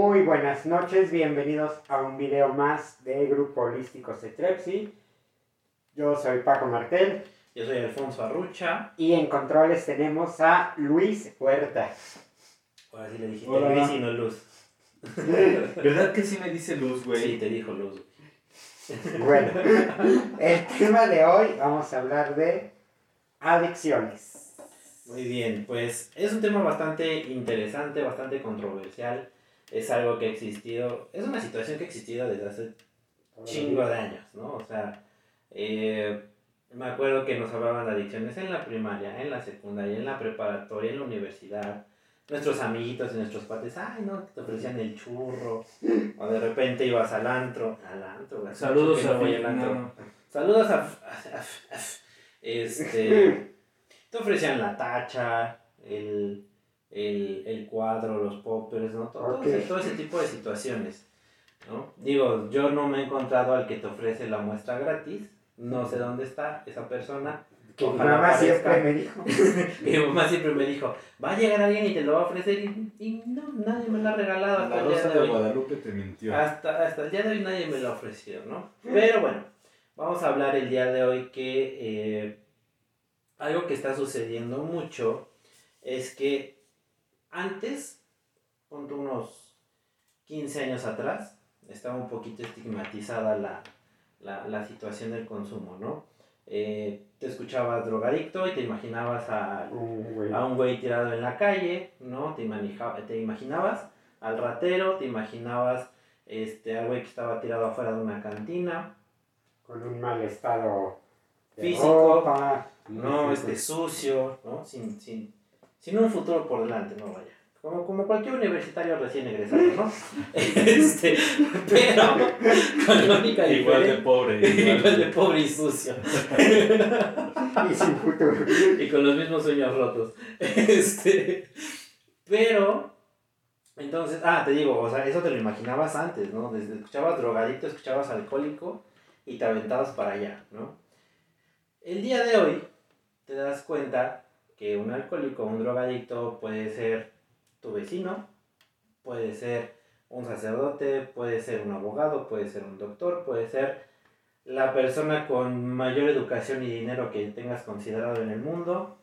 Muy buenas noches, bienvenidos a un video más de Grupo Holístico Cetrepsi. Yo soy Paco Martel Yo soy Alfonso Arrucha. y en controles tenemos a Luis Huerta. Ahora sí le dijiste Hola. Luis y no Luz. ¿Verdad que sí me dice luz, güey? Sí, te dijo Luz. Bueno, el tema de hoy vamos a hablar de adicciones. Muy bien, pues es un tema bastante interesante, bastante controversial. Es algo que ha existido, es una situación que ha existido desde hace chingo de años, ¿no? O sea, eh, me acuerdo que nos hablaban de adicciones en la primaria, en la secundaria, en la preparatoria, en la universidad. Nuestros amiguitos y nuestros padres, ay, no, te ofrecían el churro. O de repente ibas al antro. Al antro, güey. Saludos no a antro. no. Saludos a, a- a- a- Este. te ofrecían la tacha, el, el, el cuadro, los poppers, ¿no? Todo, todo Ok. ese, todo ese tipo de situaciones. ¿no? Digo, yo no me he encontrado al que te ofrece la muestra gratis. No sé dónde está esa persona. Que mi mamá aparezca. siempre me dijo. Mi mamá siempre me dijo, va a llegar alguien y te lo va a ofrecer. Y, y no, nadie me lo ha regalado hasta La el día rosa de de hoy. Guadalupe te mintió. Hasta, hasta el día de hoy nadie me lo ha ofrecido, ¿no? Pero bueno, vamos a hablar el día de hoy que eh, algo que está sucediendo mucho es que antes, ponte unos 15 años atrás, estaba un poquito estigmatizada la, la, la situación del consumo, ¿no? Eh, te escuchabas drogadicto y te imaginabas a, Un güey. a un güey tirado en la calle, ¿no? Te, imaginabas al ratero, te imaginabas este, al güey que estaba tirado afuera de una cantina, Con un mal estado de Físico. ropa, no, este, sucio, ¿no? Sin, sin, sin un futuro por delante, ¿no? Vaya. Como, como cualquier universitario recién egresado, ¿no? este, pero con la única Igual de pobre. Igual de pobre y sucio. y sin futuro. y con los mismos sueños rotos. Este, pero, entonces, ah, te digo, o sea, eso te lo imaginabas antes, ¿no? Desde escuchabas drogadicto, escuchabas alcohólico y te aventabas para allá, ¿no? El día de hoy te das cuenta que un alcohólico, un drogadicto puede ser tu vecino, puede ser un sacerdote, puede ser un abogado, puede ser un doctor, puede ser la persona con mayor educación y dinero que tengas considerado en el mundo.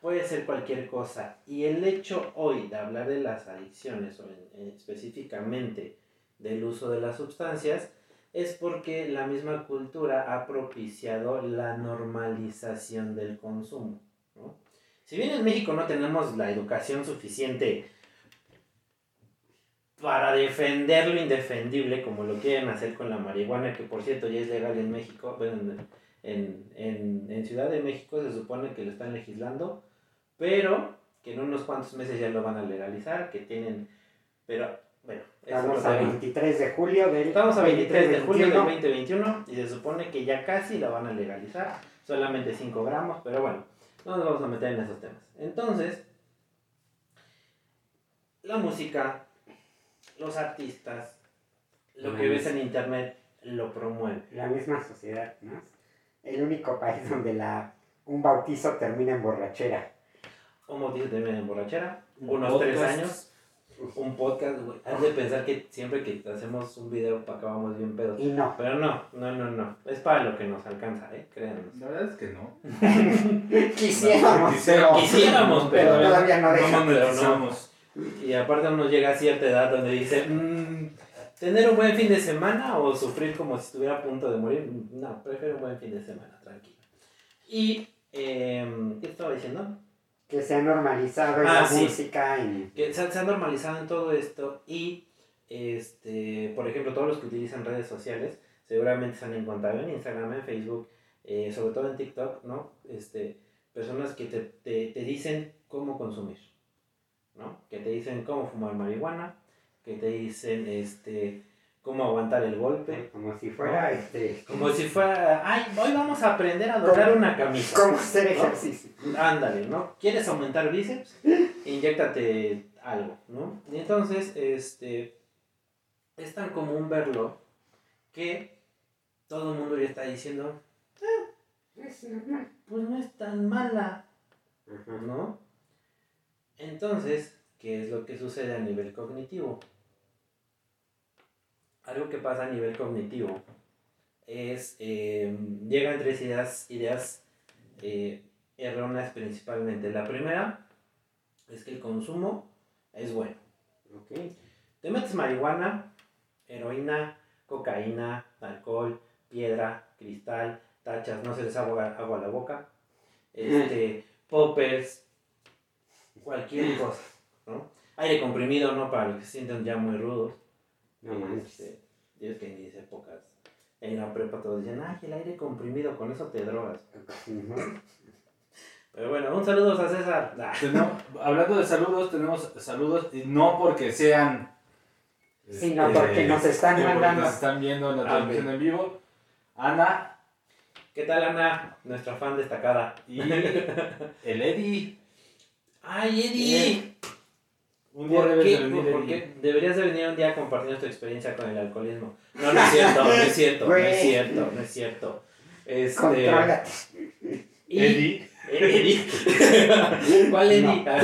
Puede ser cualquier cosa. Y el hecho hoy de hablar de las adicciones, o en- en específicamente del uso de las sustancias, es porque la misma cultura ha propiciado la normalización del consumo. ¿no? Si bien en México no tenemos la educación suficiente para defender lo indefendible, como lo quieren hacer con la marihuana, que por cierto ya es legal en México, bueno, en, en, en, Ciudad de México se supone que lo están legislando, pero que en unos cuantos meses ya lo van a legalizar, que tienen, pero bueno, Estamos a tema. 23 de julio del Estamos a 23 de julio del 2021. 2021 y se supone que ya casi la van a legalizar, solamente 5 gramos, pero bueno, no nos vamos a meter en esos temas. Entonces, la música, los artistas, lo que ves en internet lo promueve. La misma sociedad, ¿no? El único país donde la, un bautizo termina en borrachera. Un bautizo termina en borrachera, Un unos 3 podcast. años, un podcast, güey. Has de pensar que siempre que hacemos un video acabamos bien pedos. Y no. Pero no, no, no, no. Es para lo que nos alcanza, ¿eh? Créanos. La verdad es que no. Quisiéramos, pero, Quisiéramos, pero- pero todavía no deja. No monetizamos. Y aparte uno llega a cierta edad donde dice, "Mm, ¿tener un buen fin de semana o sufrir como si estuviera a punto de morir? No, prefiero un buen fin de semana, tranquilo. Y, em, ¿qué estaba diciendo? Que se ha normalizado en Ah, la sí. música y Que se, se ha normalizado en todo esto y, este, por ejemplo, todos los que utilizan redes sociales seguramente se han encontrado en Instagram, en Facebook, eh, sobre todo en TikTok, ¿no? Este, personas que te, te, te dicen cómo consumir, ¿no? Que te dicen cómo fumar marihuana, que te dicen, este, cómo aguantar el golpe, como si fuera este como si fuera, ay, hoy vamos a aprender a doblar una camisa. cómo hacer ¿no? ejercicio. Ándale, ¿no? ¿Quieres aumentar bíceps? Inyéctate algo, ¿no? Y entonces, este, es tan común verlo que todo el mundo ya está diciendo, normal. pues no es tan mala. ¿no? Entonces, ¿qué es lo que sucede a nivel cognitivo? Algo que pasa a nivel cognitivo es, eh, llegan tres ideas, ideas eh, erróneas principalmente. La primera es que el consumo es bueno. Ok. Te metes marihuana, heroína, cocaína, alcohol, piedra, cristal, tachas, no se les agua, agua a la boca, este, poppers, cualquier cosa, ¿no? Aire comprimido, ¿no? Para los que se sienten ya muy rudos. No manches. Este, Dios que en mis épocas, en la prepa todos decían, ay, el aire comprimido, con eso te drogas. Pero bueno, un saludo a César. Tenemos- hablando de saludos, tenemos saludos, y no porque sean. Sino este, porque nos están mandando. Nos están viendo en la transmisión en vivo. Ana ¿Qué tal, Ana? Nuestra fan destacada. y el Eddie. ¡Ay, Eddie! Un día ¿Por debes qué? de venir, ¿Por qué? Deberías de venir un día a compartir tu experiencia con el alcoholismo. No, no es cierto, no es cierto, no es cierto, no es cierto. Este, Contrólate. y- Eddie. Eddie. ¿Cuál Eddie? No, Ah.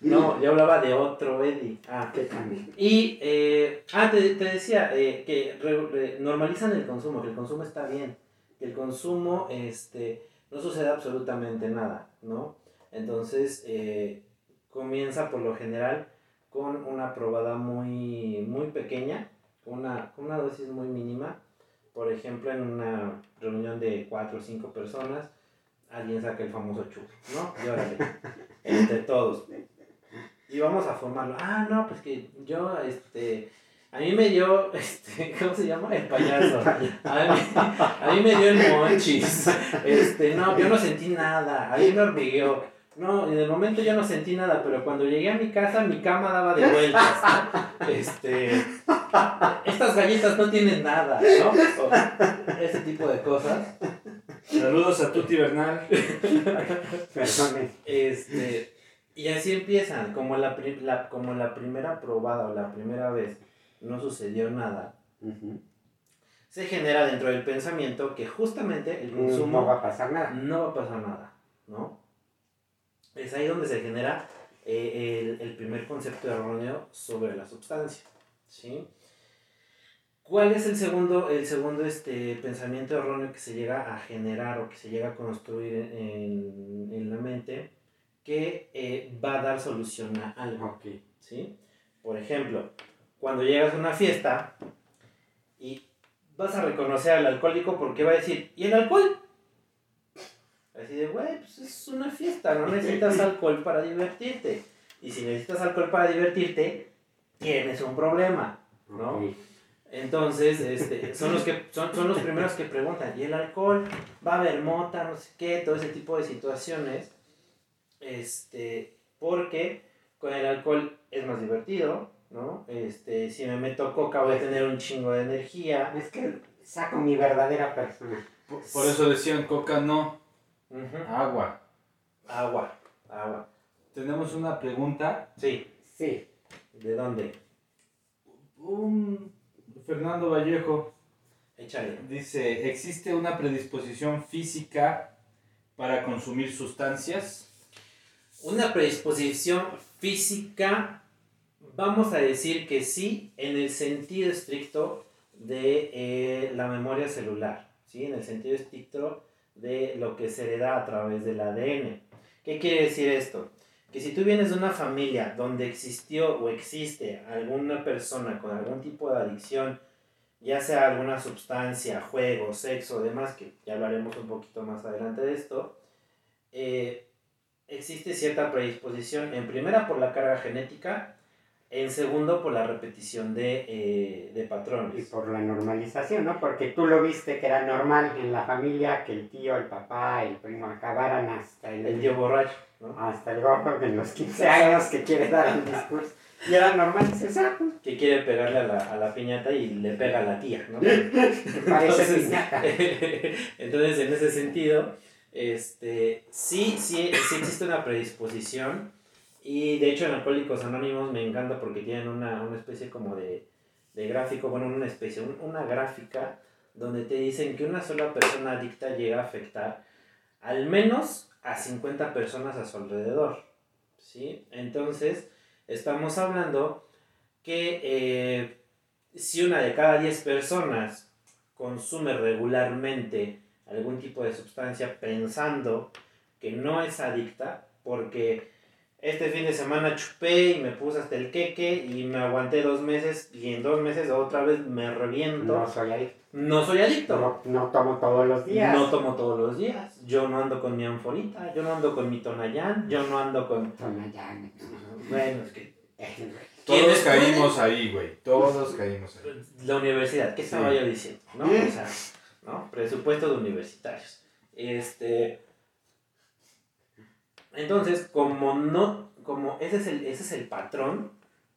No, yo hablaba de otro Eddie. Ah, Que también. y, eh, ah, te, te decía eh, que re- re- normalizan el consumo, que el consumo está bien, que el consumo, este, no sucede absolutamente nada, ¿no? Entonces, eh, comienza por lo general con una probada muy, muy pequeña, una, con una dosis muy mínima. Por ejemplo, en una reunión de cuatro o cinco personas, alguien saca el famoso chup, ¿no? Y órale, entre todos. Y vamos a formarlo. Ah, no, pues que yo, este, a mí me dio, este, ¿cómo se llama? El payaso. A mí, a mí me dio el monchis. Este, no, yo no sentí nada. A mí me hormigueó. No, en el momento yo no sentí nada, pero cuando llegué a mi casa, mi cama daba de vueltas. Este, estas galletas no tienen nada, ¿no? O ese tipo de cosas. Saludos a Tuti Bernal. Perdone. Este, y así empiezan, como la, pri- la- como la primera probada o la primera vez no sucedió nada, se genera dentro del pensamiento que justamente el No va consumo a pasar nada. no va a pasar nada, ¿no? Es ahí donde se genera eh, el, el primer concepto erróneo sobre la sustancia, ¿sí? ¿Cuál es el segundo, el segundo este, pensamiento erróneo que se llega a generar o que se llega a construir en, en la mente que eh, va a dar solución a algo? ¿sí? Por ejemplo, cuando llegas a una fiesta y vas a reconocer al alcohólico porque va a decir, ¿y el alcohol? Así de, güey, pues es una fiesta, no necesitas alcohol para divertirte. Y si necesitas alcohol para divertirte, tienes un problema, ¿no? ok. Entonces, este, son los que son, son los primeros que preguntan, ¿y el alcohol? Va a haber mota, no sé qué, todo ese tipo de situaciones. Este, porque con el alcohol es más divertido, ¿no? Este, si me meto coca voy a tener un chingo de energía. Es que saco mi verdadera persona. Por, por eso decían coca no, Agua. Agua, agua. Tenemos una pregunta. Sí, Sí. ¿de dónde? Un Fernando Vallejo Échale. dice, ¿existe una predisposición física para consumir sustancias? Una predisposición física, vamos a decir que sí, en el sentido estricto de eh, la memoria celular, ¿sí? en el sentido estricto de lo que se hereda a través del ADN. ¿Qué quiere decir esto? Que si tú vienes de una familia donde existió o existe alguna persona con algún tipo de adicción, ya sea alguna sustancia, juego, sexo, demás, que ya hablaremos un poquito más adelante de esto, eh, existe cierta predisposición, en primera por la carga genética, en segundo por la repetición de, eh, de Y patrones. por la normalización, ¿no? Porque tú lo viste que era normal en la familia que el tío, el papá, el primo acabaran hasta el, El tío borracho, ¿no? hasta el gordo en los 15 años que quiere dar el discurso. Y era normal, dices, ah, pues, que quiere pegarle a la, a la piñata y le pega a la tía, ¿no? parece piñata. entonces, en ese sentido, este, sí, sí, sí existe una predisposición. Y de hecho en Alcohólicos Anónimos me encanta porque tienen una, una especie como de, de gráfico, bueno, una especie, un- una gráfica donde te dicen que una sola persona adicta llega a afectar al menos a 50 personas a su alrededor. ¿Sí? Entonces, estamos hablando que eh, si una de cada 10 personas consume regularmente algún tipo de sustancia pensando que no es adicta, porque este fin de semana chupé y me puse hasta el queque y me aguanté dos meses y en dos meses otra vez me reviento. No soy adicto. No soy adicto. No, no tomo todos los días. No tomo todos los días. Yo no ando con mi anforita, yo no ando con mi tonayán, yo no ando con... Tonayán. Bueno, es que... Todos ¿Quiénes caímos ahí, güey. Todos caímos ahí. La universidad, ¿qué estaba Sí. yo diciendo? ¿No? O sea, ¿no? Presupuesto de universitarios. Este... Entonces, como no, como ese es el, ese es el patrón,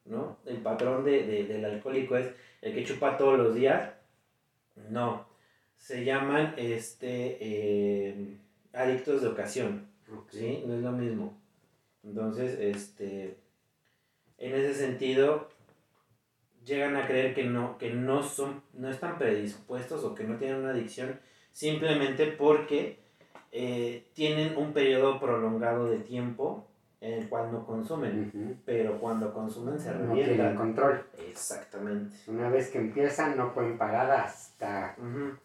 ¿no? El patrón de, de- del alcohólico es el que chupa todos los días. No. Se llaman este eh, adictos de ocasión. ¿sí? No es lo mismo. Entonces, este, en ese sentido, llegan a creer que no, que no son, no están predispuestos o que no tienen una adicción simplemente porque eh, tienen un periodo prolongado de tiempo en el cual no consumen, pero cuando consumen se No tienen revientan. control. Exactamente. Una vez que empiezan, no pueden parar hasta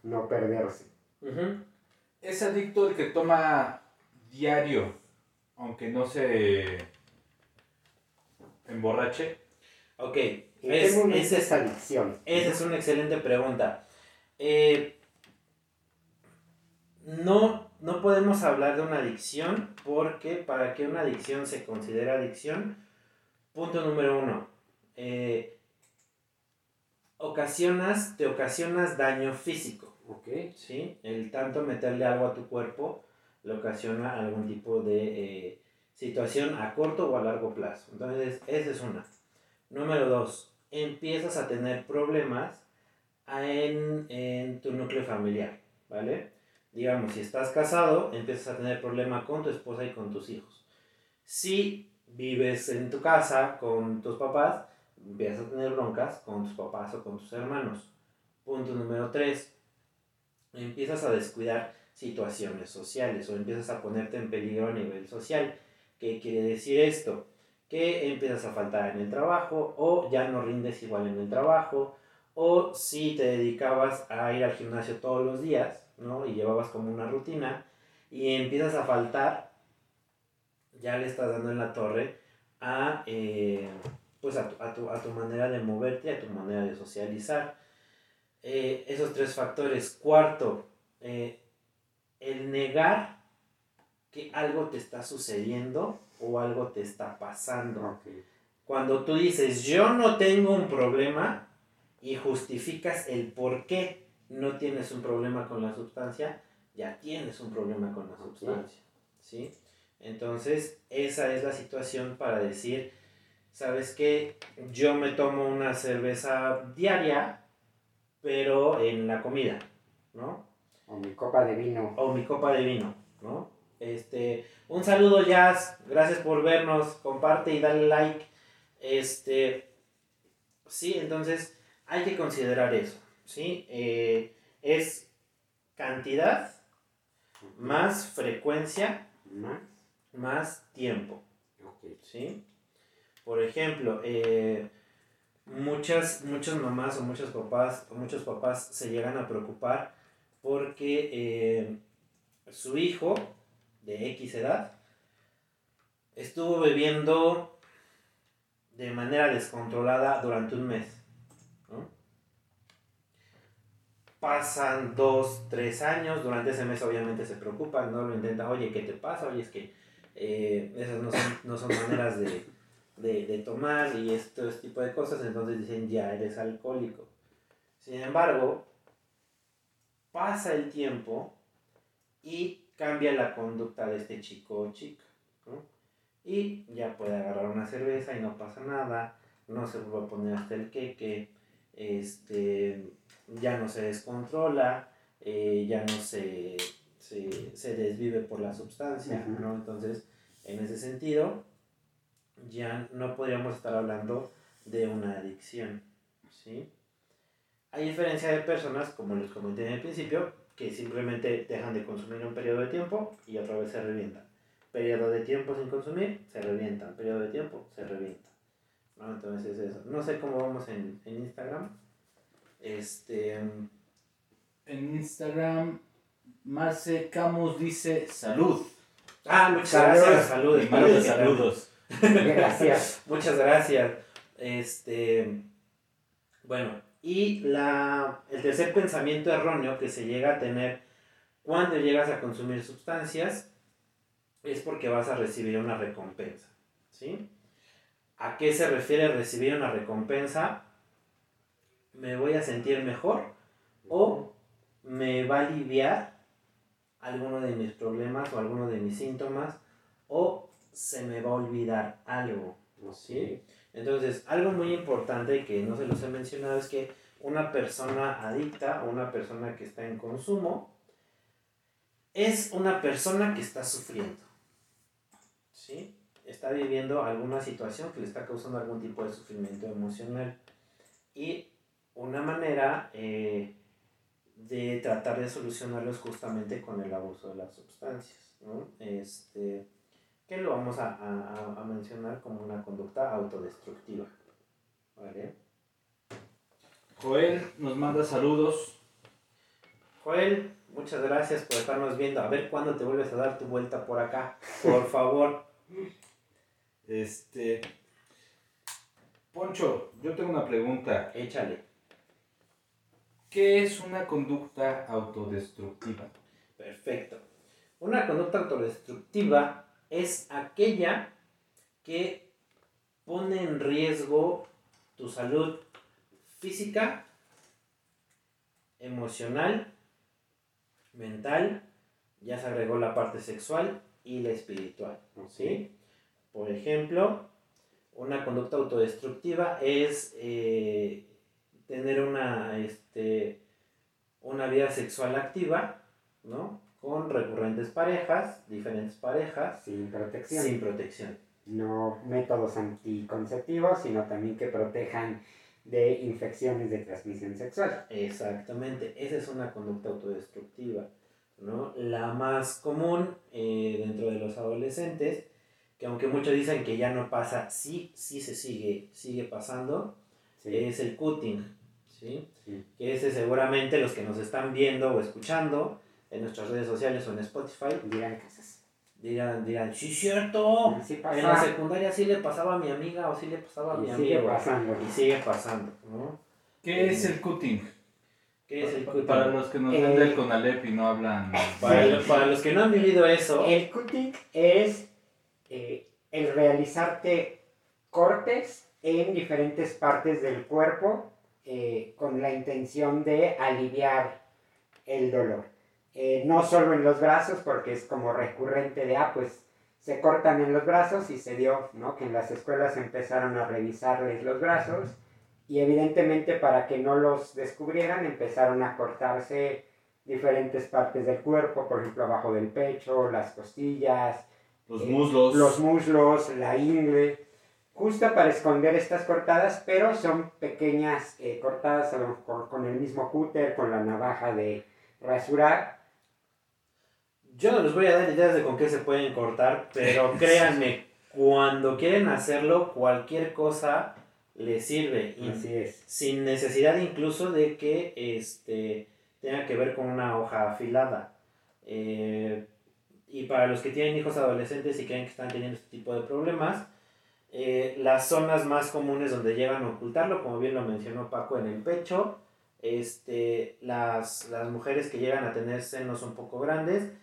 no perderse. ujú. Es adicto el que toma diario, aunque no se emborrache. Ok, ¿En es- qué momento es adicción? Esa es una excelente pregunta. Eh, no, no podemos hablar de una adicción porque para que una adicción se considere adicción, punto número uno, eh, ocasionas, te ocasionas daño físico. Ok. ¿sí? El tanto meterle algo a tu cuerpo le ocasiona algún tipo de eh, situación a corto o a largo plazo. Entonces, esa es una. Número dos, empiezas a tener problemas en, en tu núcleo familiar, ¿vale? Digamos, si estás casado, empiezas a tener problemas con tu esposa y con tus hijos. Si vives en tu casa con tus papás, empiezas a tener broncas con tus papás o con tus hermanos. Punto número tres, empiezas a descuidar situaciones sociales o empiezas a ponerte en peligro a nivel social. ¿Qué quiere decir esto? Que empiezas a faltar en el trabajo o ya no rindes igual en el trabajo o si te dedicabas a ir al gimnasio todos los días, ¿no? Y llevabas como una rutina y empiezas a faltar, ya le estás dando en la torre a, eh, pues a, tu, a, tu, a tu manera de moverte, a tu manera de socializar. Eh, esos tres factores. Cuarto, eh, el negar que algo te está sucediendo o algo te está pasando. Cuando tú dices, yo no tengo un problema y justificas el por qué no tienes un problema con la sustancia, ya tienes un problema con la sustancia. ¿sí? Entonces, esa es la situación para decir, ¿sabes qué? Yo me tomo una cerveza diaria, pero en la comida, ¿no? O mi copa de vino. o mi copa de vino, ¿no? Este, un saludo Jazz, gracias por vernos, comparte y dale like. Este, sí, entonces hay que considerar eso, ¿sí? Eh, es cantidad más frecuencia Más. más tiempo. ¿sí? Por ejemplo, eh, muchas, muchas mamás o muchos papás, o muchos papás se llegan a preocupar porque eh, su hijo de X edad estuvo bebiendo de manera descontrolada durante un mes. ¿no? Pasan dos, tres años, durante ese mes obviamente se preocupan, no lo intentan, oye, ¿qué te pasa? Oye, es que eh, esas no son, no son maneras de, de, tomar y este tipo de cosas, entonces dicen, ya eres alcohólico. Sin embargo, pasa el tiempo y cambia la conducta de este chico o chica. Y ya puede agarrar una cerveza y no pasa nada, no se vuelve a poner hasta el queque, este, ya no se descontrola, eh, ya no se, se, se desvive por la sustancia. ¿no? Entonces, en ese sentido, ya no podríamos estar hablando de una adicción, ¿sí? A diferencia de personas, como les comenté en el principio, que simplemente dejan de consumir un periodo de tiempo y otra vez se revientan. Periodo de tiempo sin consumir, se revientan. Periodo de tiempo, se revientan. ¿no? Entonces eso. No sé cómo vamos en, en Instagram. Este... En Instagram, Marce Camus dice salud. Ah, muchas Saludos. gracias. Saludos. saludos. Gracias. Muchas gracias. Este, bueno, y la, el tercer pensamiento erróneo que se llega a tener cuando llegas a consumir sustancias es porque vas a recibir una recompensa. ¿Sí? ¿A qué se refiere recibir una recompensa? ¿Me voy a sentir mejor o me va a aliviar alguno de mis problemas o alguno de mis síntomas o se me va a olvidar algo? ¿sí? Entonces, algo muy importante que no se los he mencionado es que una persona adicta o una persona que está en consumo es una persona que está sufriendo. ¿Sí? Está viviendo alguna situación que le está causando algún tipo de sufrimiento emocional. Y una manera eh, de tratar de solucionarlo es justamente con el abuso de las sustancias. ¿no? Este, que lo vamos a, a- a mencionar como una conducta autodestructiva. ¿Vale? Joel nos manda saludos. Joel, muchas gracias por estarnos viendo. A ver cuándo te vuelves a dar tu vuelta por acá. Por favor. Este. Poncho, yo tengo una pregunta. Échale. ¿Qué es una conducta autodestructiva? Perfecto. Una conducta autodestructiva es aquella que pone en riesgo tu salud física, emocional, mental, ya se agregó la parte sexual y la espiritual. ¿sí? Por ejemplo, una conducta autodestructiva es eh, tener una, este, una vida sexual activa, ¿no? Con recurrentes parejas, diferentes parejas, Sin protección. sin protección. No métodos anticonceptivos, sino también que protejan de infecciones de transmisión sexual. Exactamente, esa es una conducta autodestructiva, ¿no? La más común eh, dentro de los adolescentes, que aunque muchos dicen que ya no pasa, sí, sí se sigue, sigue pasando, Sí. es el cutting, ¿sí? Sí. Que ese seguramente los que nos están viendo o escuchando en nuestras redes sociales o en Spotify Dirán casas. dirán, dirán, sí, cierto, Sí en la secundaria sí le pasaba a mi amiga o sí le pasaba a mi Y sigue amigo. pasando. Y sigue pasando, ¿no? ¿Qué es el cutting? ¿Qué es el cutting? Para los que nos Eh, ven del Conalep y no hablan. Para los que no han vivido eso, El cutting es eh, el realizarte cortes en diferentes partes del cuerpo eh, con la intención de aliviar el dolor. Eh, no solo en los brazos, porque es como recurrente de, ah, pues se cortan en los brazos y se dio, ¿no? Que en las escuelas empezaron a revisarles los brazos y evidentemente para que no los descubrieran empezaron a cortarse diferentes partes del cuerpo, por ejemplo, abajo del pecho, las costillas, Los eh, muslos. los muslos, la ingle, justo para esconder estas cortadas, pero son pequeñas eh, cortadas a lo mejor con el mismo cúter, con la navaja de rasurar. yo no les voy a dar ideas de con qué se pueden cortar, pero créanme, cuando quieren hacerlo, cualquier cosa les sirve. Así es. sin necesidad incluso de que este, tenga que ver con una hoja afilada. Eh, y para los que tienen hijos adolescentes y creen que están teniendo este tipo de problemas, eh, las zonas más comunes donde llegan a ocultarlo, como bien lo mencionó Paco, en el pecho, este, las, las mujeres que llegan a tener senos un poco grandes,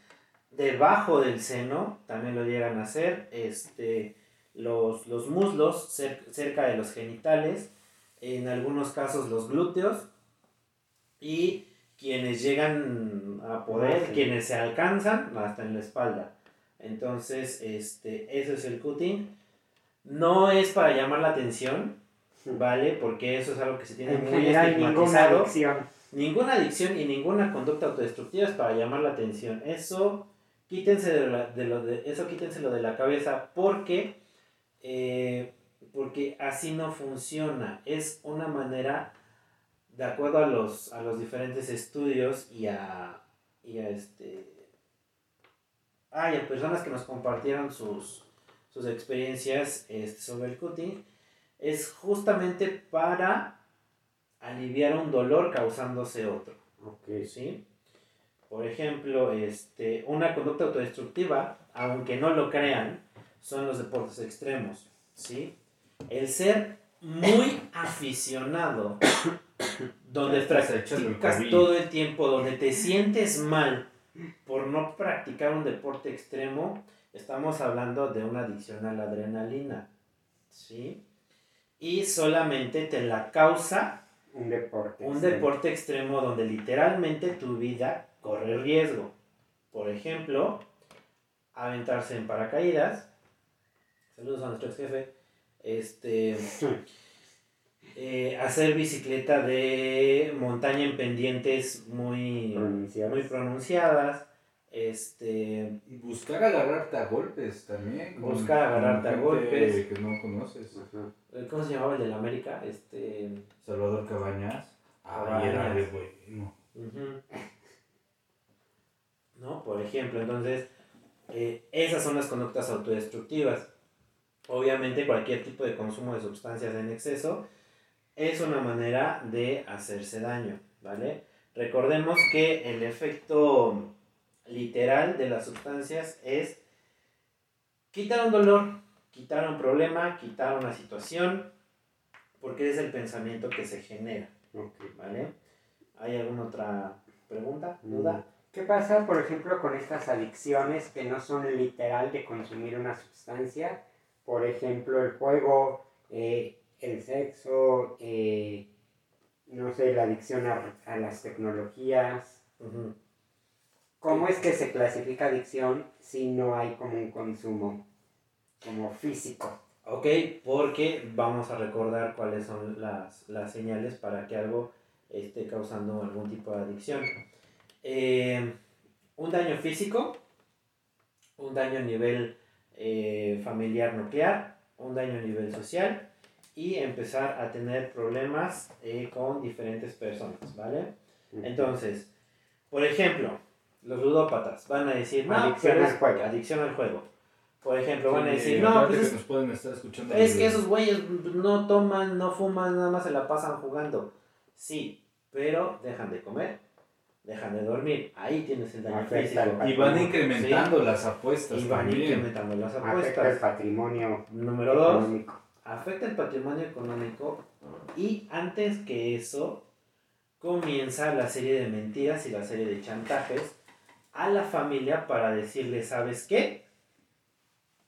debajo del seno también lo llegan a hacer, este, los, los muslos cer- cerca de los genitales, en algunos casos los glúteos y quienes llegan a poder, sí. quienes se alcanzan hasta en la espalda. Entonces, este, eso es el cutting. No es para llamar la atención, ¿vale? Porque eso es algo que se tiene En muy general, ninguna estigmatizado. adicción. Ninguna adicción y ninguna conducta autodestructiva es para llamar la atención. Eso quítense de, la- de lo de eso quítenselo de la cabeza porque eh, porque así no funciona. Es una manera de acuerdo a los a los diferentes estudios y a y a este ah, y a personas que nos compartieron sus sus experiencias este, sobre el cutting es justamente para aliviar un dolor causándose otro. Ok. ¿sí? Por ejemplo, este, una conducta autodestructiva, aunque no lo crean, son los deportes extremos. ¿sí? El ser muy aficionado, donde el practicas todo el tiempo, donde te sientes mal por no practicar un deporte extremo, estamos hablando de una adicción a la adrenalina. ¿sí? Y solamente te la causa Un deporte. un extremo. deporte extremo donde literalmente tu vida corre riesgo. Por ejemplo, aventarse en paracaídas. Saludos a nuestro ex jefe. Este, eh, hacer bicicleta de montaña en pendientes muy, Pronunciadas. muy pronunciadas. Este, buscar agarrarte a golpes también. con- Buscar agarrarte a con golpes. Que no conoces. Ajá. ¿cómo se llamaba el de la América? Este, Salvador Cabañas. Ay, era de bueno. ¿No? Por ejemplo, entonces, eh, esas son las conductas autodestructivas. Obviamente cualquier tipo de consumo de sustancias en exceso es una manera de hacerse daño, ¿vale? Recordemos que el efecto literal de las sustancias es quitar un dolor, quitar un problema, quitar una situación, porque es el pensamiento que se genera, Ok. ¿vale? ¿Hay alguna otra pregunta, Mm. duda? ¿Qué pasa, por ejemplo, con estas adicciones que no son literal de consumir una sustancia? Por ejemplo, el juego, eh, el sexo, eh, no sé, la adicción a, a las tecnologías. ¿Cómo es que se clasifica adicción si no hay como un consumo como físico? Ok, porque vamos a recordar cuáles son las, las señales para que algo esté causando algún tipo de adicción. Eh, un daño físico, un daño a nivel eh, familiar nuclear, un daño a nivel social y empezar a tener problemas eh, con diferentes personas, ¿vale? Entonces, por ejemplo, los ludópatas van a decir, no, Adicción pero al juego. Adicción al juego. Por ejemplo, van a decir, no, pues que es nos pueden estar escuchando. es que esos güeyes no toman, no fuman, nada más se la pasan jugando. Sí, pero dejan de comer, dejan de dormir. Ahí tienes el daño Afecta físico. Y van incrementando las apuestas Y van también. incrementando las Afecta el apuestas. patrimonio Número dos, económico. afecta el patrimonio económico. Y antes que eso, comienza la serie de mentiras y la serie de chantajes a la familia para decirle, ¿sabes qué?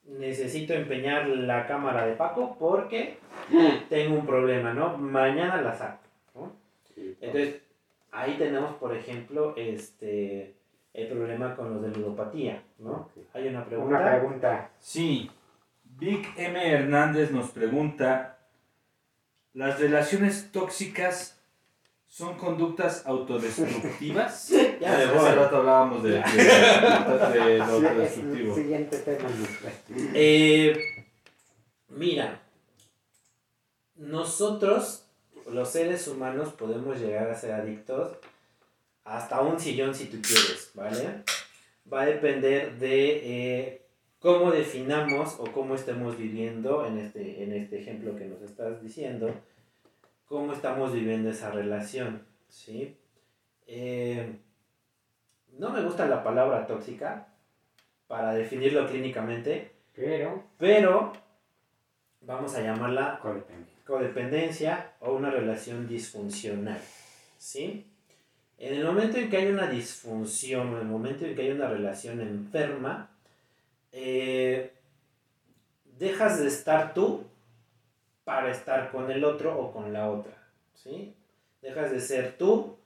Necesito empeñar la cámara de Paco porque tengo un problema, ¿no? Mañana la saco. ¿no? Entonces, ahí tenemos, por ejemplo, este el problema con los de ludopatía, ¿no? Hay una pregunta. Una pregunta. Sí. Vic M. Hernández nos pregunta: ¿Las relaciones tóxicas son conductas autodestructivas? Ya me Hace voy. rato hablábamos de, de, de lo autodestructivo. Siguiente tema. Eh, mira, nosotros, los seres humanos, podemos llegar a ser adictos hasta un sillón si tú quieres, ¿vale? Va a depender de eh, cómo definamos o cómo estemos viviendo en este, en este ejemplo que nos estás diciendo, cómo estamos viviendo esa relación, ¿sí? Eh, no me gusta la palabra tóxica para definirlo clínicamente, Pero, pero vamos a llamarla codependencia. codependencia o una relación disfuncional. ¿Sí? En el momento en que hay una disfunción o en el momento en que hay una relación enferma, eh, dejas de estar tú para estar con el otro o con la otra. ¿Sí? Dejas de ser tú,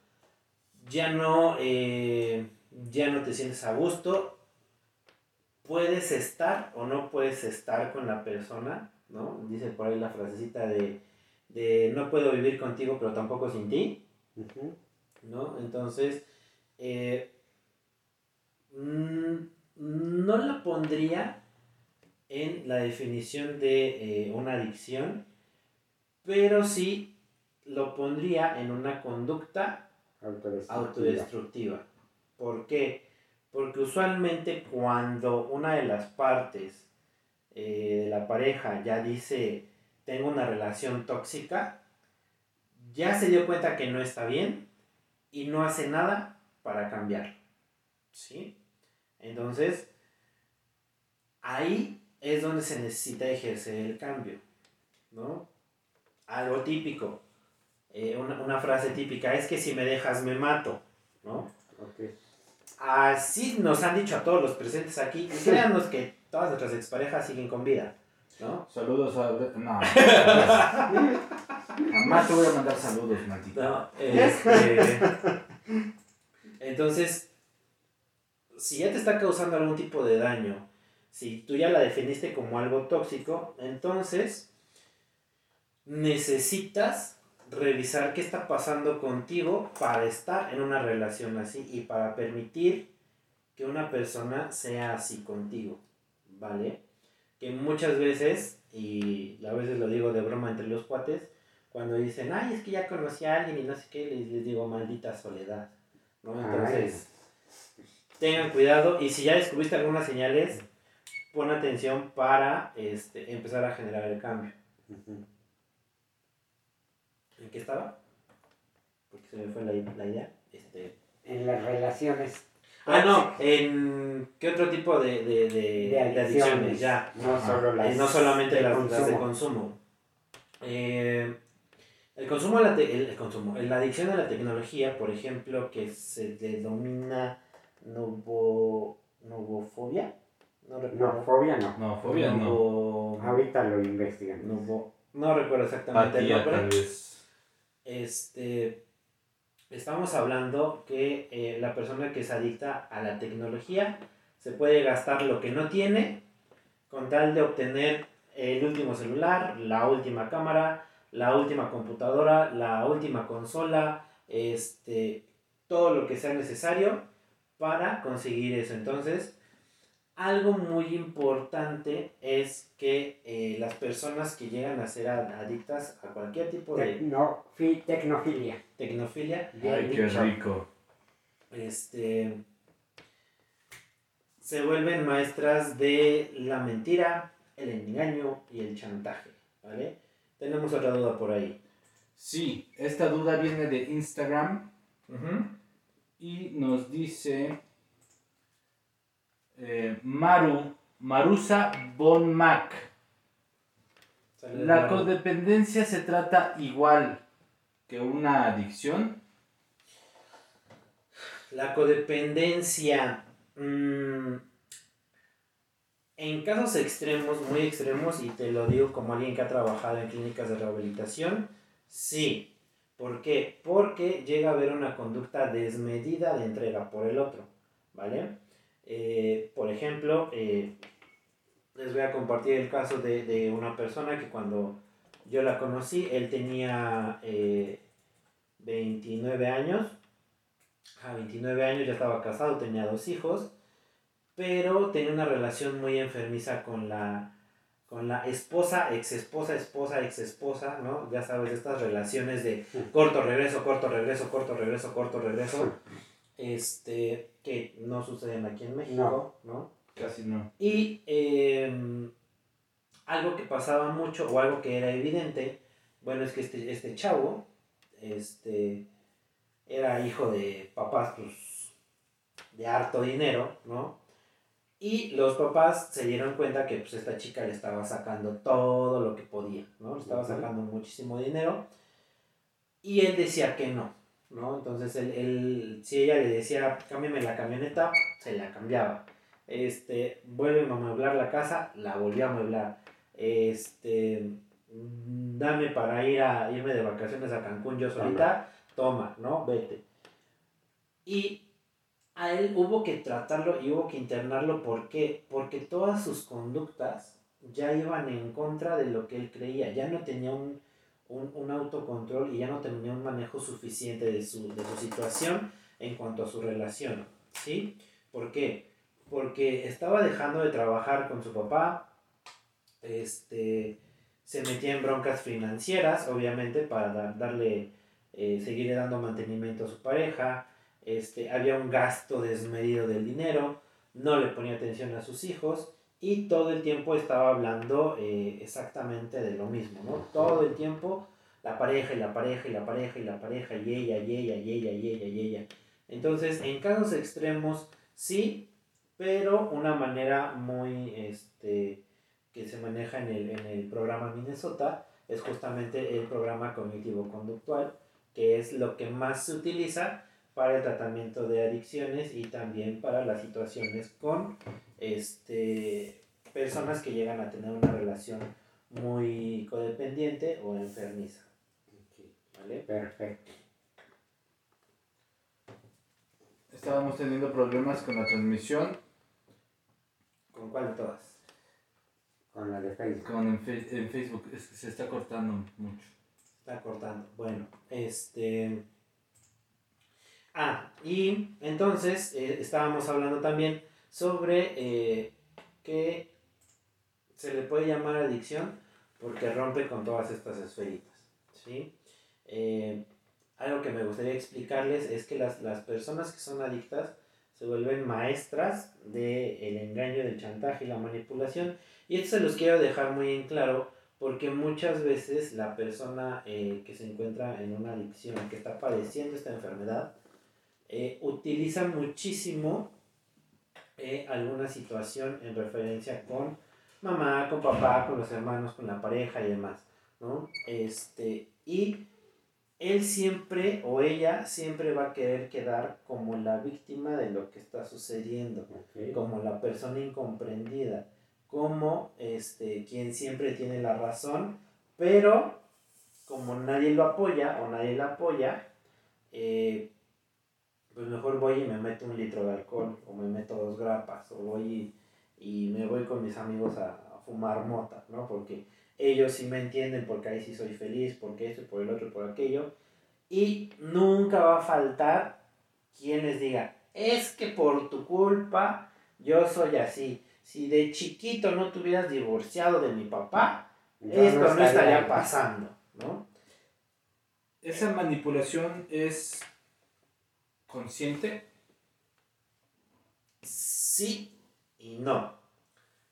ya no, eh, ya no te sientes a gusto, puedes estar o no puedes estar con la persona, ¿no? Dice por ahí la frasecita de, de no puedo vivir contigo pero tampoco sin ti. ¿no? Entonces, eh, mm, no la pondría en la definición de eh, una adicción, pero sí lo pondría en una conducta Autodestructiva. autodestructiva. ¿Por qué? Porque usualmente cuando una de las partes eh, de la pareja ya dice tengo una relación tóxica, ya se dio cuenta que no está bien y no hace nada para cambiarlo. ¿Sí? Entonces, ahí es donde se necesita ejercer el cambio, ¿no? Algo típico, eh, una, una frase típica es que si me dejas me mato, ¿no? Así nos han dicho a todos los presentes aquí. Y créanos que todas nuestras exparejas siguen con vida. ¿No? Saludos a. No. Jamás te voy a mandar saludos, maldito. No, este, entonces, si ya te está causando algún tipo de daño, si tú ya la definiste como algo tóxico, entonces necesitas revisar qué está pasando contigo para estar en una relación así y para permitir que una persona sea así contigo, ¿vale? Que muchas veces, y a veces lo digo de broma entre los cuates, cuando dicen, ay, es que ya conocí a alguien y no sé qué, les, les digo, maldita soledad, ¿no? Entonces, tengan cuidado y si ya descubriste algunas señales, pon atención para este, empezar a generar el cambio. ¿En qué estaba? Porque se me fue la, la idea. Este... En las relaciones. Ah, no, en qué otro tipo de, de, de, adicciones, adicciones. ya. No Ajá. solo las. Eh, no solamente de las, las de consumo. Eh, el consumo, a la te- el, el consumo, la adicción a la tecnología, por ejemplo, que se denomina nubo, nubofobia, no recuerdo. No, fobia no. No, fobia no. Nubo- Ahorita lo investigan. nubo- no recuerdo exactamente el Apatía, nombre. tal vez. Este, estamos hablando que eh, la persona que es adicta a la tecnología se puede gastar lo que no tiene con tal de obtener el último celular, la última cámara, la última computadora, la última consola, este, todo lo que sea necesario para conseguir eso. Entonces, algo muy importante es que eh, las personas que llegan a ser adictas a cualquier tipo de Tecno, fi- tecnofilia. tecnofilia, Ay, qué rico. este, se vuelven maestras de la mentira, el engaño y el chantaje, ¿vale? Tenemos otra duda por ahí. Sí, esta duda viene de Instagram y nos dice eh, Maru, Marusa Bon Mac. ¿La codependencia se trata igual que una adicción? La codependencia. mm, en casos extremos, muy extremos, y te lo digo como alguien que ha trabajado en clínicas de rehabilitación, sí. ¿Por qué? Porque llega a haber una conducta desmedida de entrega por el otro, ¿vale? Eh, por ejemplo, eh, les voy a compartir el caso de, de una persona que cuando yo la conocí, él tenía eh, 29 años, a 29 años ya estaba casado, tenía dos hijos, pero tenía una relación muy enfermiza con la, con la esposa, ex esposa, esposa, ex esposa, ¿no? Ya sabes, estas relaciones de corto regreso, corto regreso, corto regreso, corto regreso, este, que no suceden aquí en México, ¿no? Casi no. Y eh, algo que pasaba mucho o algo que era evidente, bueno, es que este, este chavo este, era hijo de papás pues, de harto dinero, ¿no? Y los papás se dieron cuenta que pues, esta chica le estaba sacando todo lo que podía, ¿no? Le estaba sacando muchísimo dinero. Y él decía que no, ¿no? Entonces, él, él- si ella le decía, cámbiame la camioneta, se la cambiaba. Este, vuelve a amueblar la casa, la volvió a amueblar. Este, mm, dame para ir a irme de vacaciones a Cancún yo solita, toma, ¿no? Vete. Y a él hubo que tratarlo y hubo que internarlo, ¿por qué? Porque todas sus conductas ya iban en contra de lo que él creía, ya no tenía un, un, un autocontrol y ya no tenía un manejo suficiente de su, de su situación en cuanto a su relación, ¿sí? ¿Por qué? Porque estaba dejando de trabajar con su papá, este, se metía en broncas financieras, obviamente, para dar- darle, eh, seguirle dando mantenimiento a su pareja, este, había un gasto desmedido del dinero, no le ponía atención a sus hijos y todo el tiempo estaba hablando eh, exactamente de lo mismo, ¿no? Todo el tiempo la pareja y la pareja y la pareja y la pareja y ella y ella y ella y ella y ella. Entonces, en casos extremos, sí, pero una manera muy, este, que se maneja en el, en el programa Minnesota es justamente el programa cognitivo-conductual, que es lo que más se utiliza para el tratamiento de adicciones y también para las situaciones con este, personas que llegan a tener una relación muy codependiente o enfermiza. ¿Vale? Perfecto. Estábamos teniendo problemas con la transmisión. ¿Con cuál de todas? Con la de Facebook. Con en, en Facebook, es que se está cortando mucho. Está cortando. Bueno, este... Ah, y entonces eh, estábamos hablando también sobre eh, que se le puede llamar adicción porque rompe con todas estas esferitas. ¿sí? Eh, algo que me gustaría explicarles es que las, las personas que son adictas se vuelven maestras del engaño, del chantaje y la manipulación. Y esto se los quiero dejar muy en claro porque muchas veces la persona que se encuentra en una adicción, que está padeciendo esta enfermedad, eh, utiliza muchísimo eh, alguna situación en referencia con mamá, con papá, con los hermanos, con la pareja y demás, ¿no? Este, y él siempre o ella siempre va a querer quedar como la víctima de lo que está sucediendo, como la persona incomprendida, como este, quien siempre tiene la razón, pero como nadie lo apoya o nadie la apoya, eh, pues mejor voy y me meto un litro de alcohol, o me meto dos grapas, o voy y, me voy con mis amigos a, fumar mota, ¿no? Porque ellos sí me entienden, porque ahí sí soy feliz, porque esto, por el otro, por aquello. Y nunca va a faltar quien les diga, es que por tu culpa yo soy así. Si de chiquito no te hubieras divorciado de mi papá, esto no estaría pasando, ¿no? Esa manipulación es consciente? Sí y no.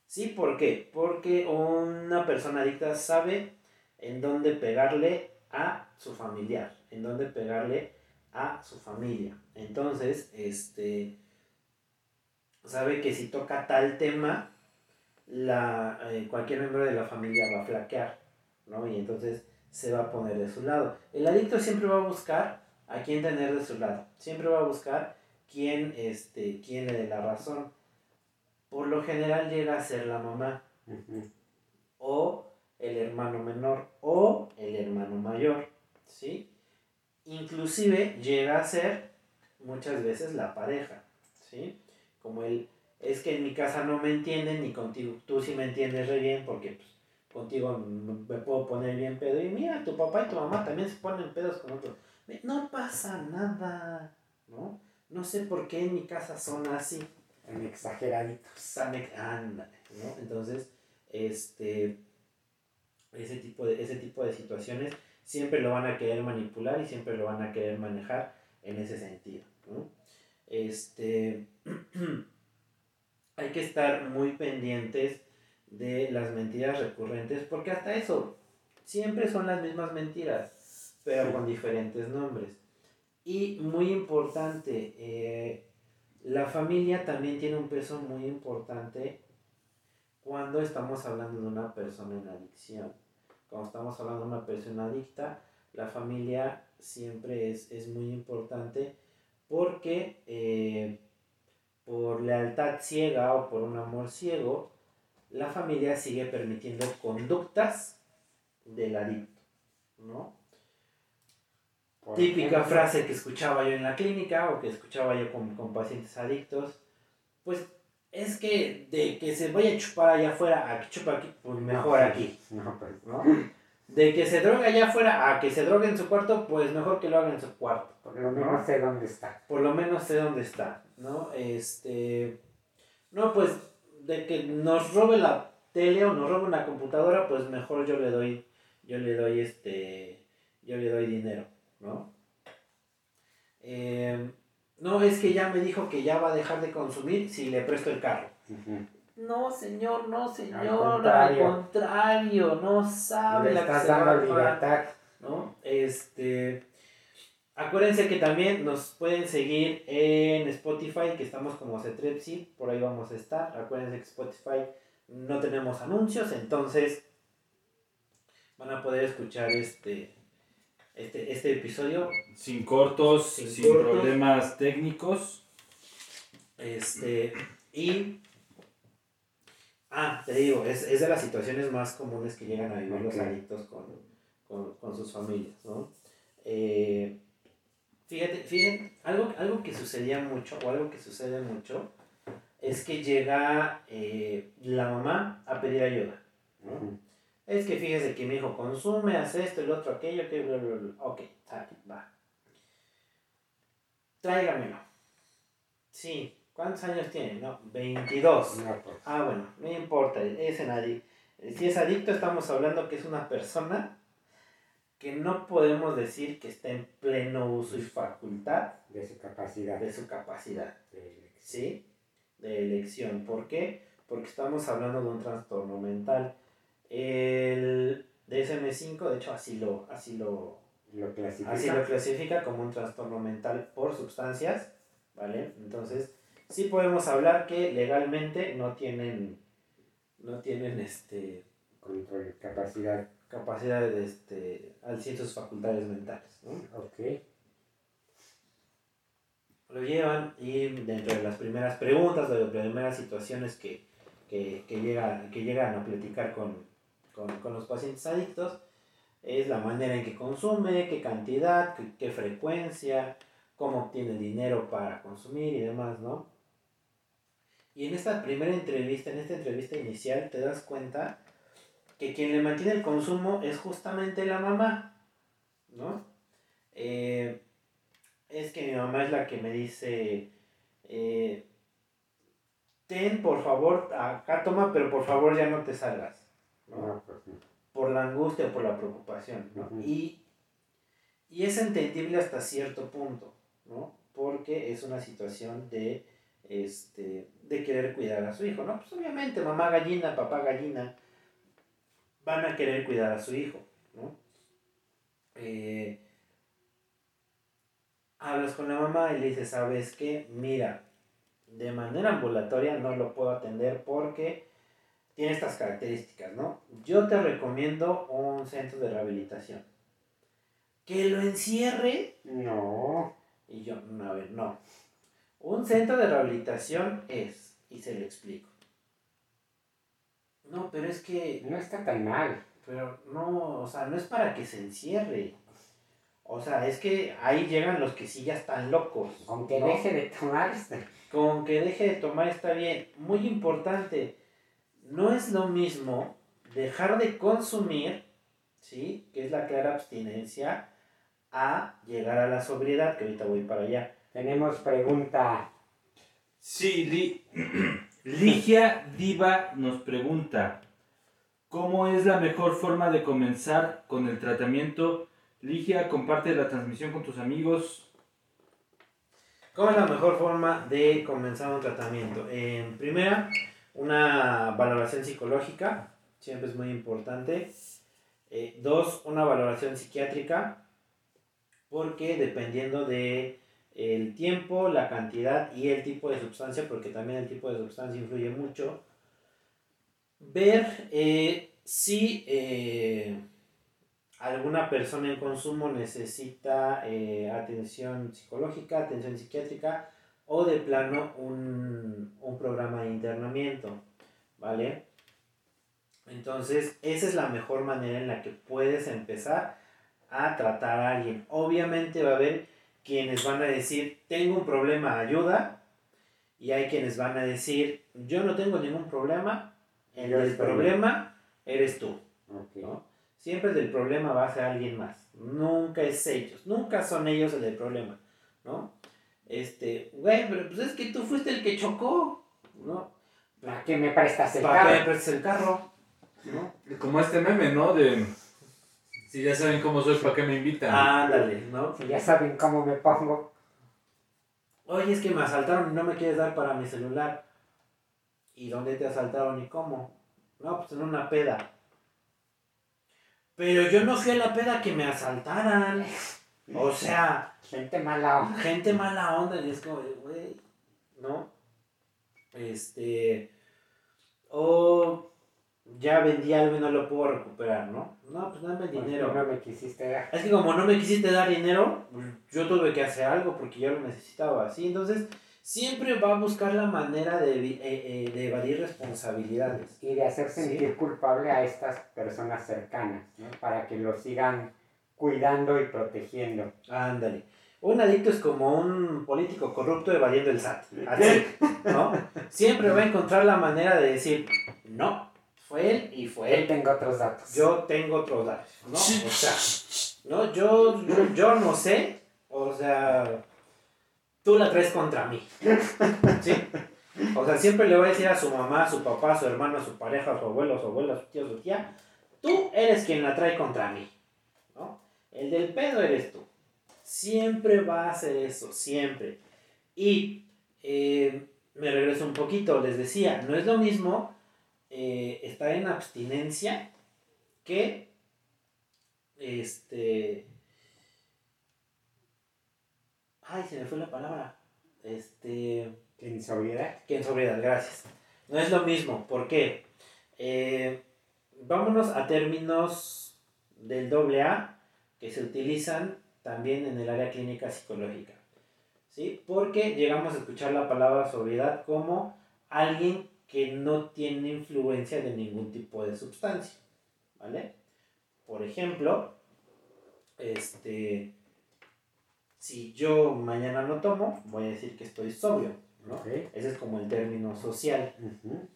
Sí, ¿por qué? Porque una persona adicta sabe en dónde pegarle a su familiar, en dónde pegarle a su familia. Entonces, este sabe que si toca tal tema, la, eh, cualquier miembro de la familia va a flaquear, ¿no? Y entonces se va a poner de su lado. El adicto siempre va a buscar a quién tener de su lado. Siempre va a buscar quién, este, quién le dé la razón. Por lo general llega a ser la mamá. O el hermano menor. O el hermano mayor. ¿Sí? Inclusive llega a ser muchas veces la pareja. ¿Sí? Como el, es que en mi casa no me entienden ni contigo. Tú sí me entiendes re bien porque pues, contigo me puedo poner bien pedo. Y mira, tu papá y tu mamá también se ponen pedos con otros no pasa nada, ¿no? No sé por qué en mi casa son así. En exageraditos. Anda, ¿no? Entonces, este, ese tipo, de, ese tipo de situaciones siempre lo van a querer manipular y siempre lo van a querer manejar en ese sentido, ¿no? Este, hay que estar muy pendientes de las mentiras recurrentes porque hasta eso siempre son las mismas mentiras pero con diferentes nombres. Y muy importante, eh, la familia también tiene un peso muy importante cuando estamos hablando de una persona en adicción. Cuando estamos hablando de una persona adicta, la familia siempre es, muy importante porque eh, por lealtad ciega o por un amor ciego, la familia sigue permitiendo conductas del adicto, ¿no? Típica frase que escuchaba yo en la clínica o que escuchaba yo con, con pacientes adictos, pues es que de que se vaya a chupar allá afuera a que chupa aquí, pues mejor aquí. No, pues, ¿no? De que se droga allá afuera a que se drogue en su cuarto, pues mejor que lo haga en su cuarto. Por lo menos sé dónde está. Por lo menos sé dónde está, ¿no? Este. No, pues de que nos robe la tele o nos robe una computadora, pues mejor yo le doy, yo le doy este, yo le doy dinero. ¿No? Em, no, es que ya me dijo que ya va a dejar de consumir si le presto el carro. No, señor, no, señor, al contrario. contrario, no sabe Le la que estás se va a dando libertad. ¿no? Este, acuérdense que también nos pueden seguir en Spotify, que estamos como Cetrepsi, por ahí vamos a estar. Acuérdense que Spotify no tenemos anuncios, entonces van a poder escuchar este, este, este episodio Sin cortos, Sin sin, cortos. problemas técnicos. Este, y. Ah, te digo, es, es de las situaciones más comunes que llegan a vivir los adictos con, con, con sus familias, ¿no? Eh, fíjate, fíjate, algo, algo que sucedía mucho, o algo que sucede mucho, es que llega eh, la mamá a pedir ayuda, ¿no? Es que fíjese que mi hijo consume, hace esto, el otro, aquello, que bla, bla, bla. Ok, está va. Tráigamelo. Sí. ¿Cuántos años tiene? No, 22. No, pues, Ah, bueno, no importa, es en Si es adicto, estamos hablando que es una persona que no podemos decir que está en pleno uso y facultad de su capacidad. de su capacidad. de- ¿sí? De elección. ¿Por qué? Porque estamos hablando de un trastorno mental. El DSM-5, de hecho, así lo, así lo, Lo clasifica. así lo clasifica como un trastorno mental por sustancias, ¿vale? Entonces, sí podemos hablar que legalmente no tienen, no tienen este, Control, capacidad. capacidad de este, al 100 sus facultades mentales, ¿no? Ok. lo llevan y dentro de las primeras preguntas, de las primeras situaciones que, que, que, llega- que llegan a platicar con, con, con los pacientes adictos, es la manera en que consume, qué cantidad, qué, qué frecuencia, cómo obtiene dinero para consumir y demás, ¿no? Y en esta primera entrevista, en esta entrevista inicial, te das cuenta que quien le mantiene el consumo es justamente la mamá, ¿no? Eh, es que mi mamá es la que me dice, eh, ten por favor, acá toma, pero por favor ya no te salgas, ¿no? No, pues, por la angustia, por la preocupación, y, y es entendible hasta cierto punto, ¿no? Porque es una situación de, este, de querer cuidar a su hijo, ¿no? Pues obviamente mamá gallina, papá gallina van a querer cuidar a su hijo, ¿no? Eh, hablas con la mamá y le dices, ¿sabes qué? Mira, de manera ambulatoria no lo puedo atender porque tiene estas características, ¿no? Yo te recomiendo un centro de rehabilitación. Que lo encierre. No. Y yo, no, a ver, no. Un centro de rehabilitación es, y se lo explico. No, pero es que No está tan mal. pero no, o sea, no es para que se encierre. O sea, es que ahí llegan los que sí ya están locos. Aunque ¿no? deje de tomar. este, Con que deje de tomar está bien. Muy importante, no es lo mismo dejar de consumir, ¿sí? Que es la clara abstinencia, a llegar a la sobriedad, que ahorita voy para allá. Tenemos pregunta. Sí, Li- Ligia Diva nos pregunta, ¿cómo es la mejor forma de comenzar con el tratamiento? Ligia, comparte la transmisión con tus amigos. ¿Cómo es la mejor forma de comenzar un tratamiento? En primera, una valoración psicológica, siempre es muy importante. Eh, dos, una valoración psiquiátrica, porque dependiendo de el tiempo, la cantidad y el tipo de sustancia, porque también el tipo de sustancia influye mucho, ver eh, si eh, alguna persona en consumo necesita atención psicológica, atención psiquiátrica o de plano un, un programa de internamiento, ¿vale? Entonces, esa es la mejor manera en la que puedes empezar a tratar a alguien. Obviamente va a haber quienes van a decir, tengo un problema, ayuda, y hay quienes van a decir, yo no tengo ningún problema, el Yo del estoy problema eres tú. Siempre el del problema va a ser alguien más. Nunca es ellos. Nunca son ellos el del problema, ¿no? Este, güey, pero pues es que tú fuiste el que chocó, ¿no? ¿Para qué me prestas el ¿Para qué me carro? prestas el carro? ¿No? Como este meme, ¿no? De, si ya saben cómo soy, ¿para qué me invitan? Ándale, ¿no? Si ya saben cómo me pongo. Oye, es que me asaltaron y no me quieres dar para mi celular. ¿Y dónde te asaltaron y cómo? No, pues en una peda. Pero yo no fui a la peda que me asaltaran. O sea, Gente mala onda. gente mala onda. Y es como, güey, ¿no? Este. O ya vendí algo y no lo puedo recuperar, ¿no? No, pues dame el dinero. No me quisiste dar. Es que como no me quisiste dar dinero, pues, yo tuve que hacer algo porque yo lo necesitaba, ¿sí? Entonces, siempre va a buscar la manera de, eh, eh, de evadir responsabilidades. Y de hacer Sí. sentir culpable a estas personas cercanas, ¿no? Para que lo sigan cuidando y protegiendo. Ándale. Un adicto es como un político corrupto evadiendo el SAT. Así, ¿no? Siempre va a encontrar la manera de decir, no, fue él y fue Él él. tengo otros datos. Yo tengo otros datos, ¿no? O sea, no, yo, yo, yo no sé, o sea, tú la traes contra mí, ¿sí? O sea, siempre le voy a decir a su mamá, a su papá, a su hermano, a su pareja, a su abuelo, a su abuela, a su tío, a su tía, tú eres quien la trae contra mí, ¿no? El del pedo eres tú. Siempre va a hacer eso, siempre. Y eh, me regreso un poquito, les decía, no es lo mismo eh, estar en abstinencia que este ay se me fue la palabra este En sobriedad. que en sobriedad gracias no es lo mismo ¿por qué? Eh, vámonos a términos del doble A que se utilizan también en el área clínica psicológica ¿sí? porque llegamos a escuchar la palabra sobriedad como alguien que no tiene influencia de ningún tipo de sustancia ¿vale? Por ejemplo, este, si yo mañana no tomo, voy a decir que estoy sobrio, ¿no? Ok. Ese es como el término social. Ujú.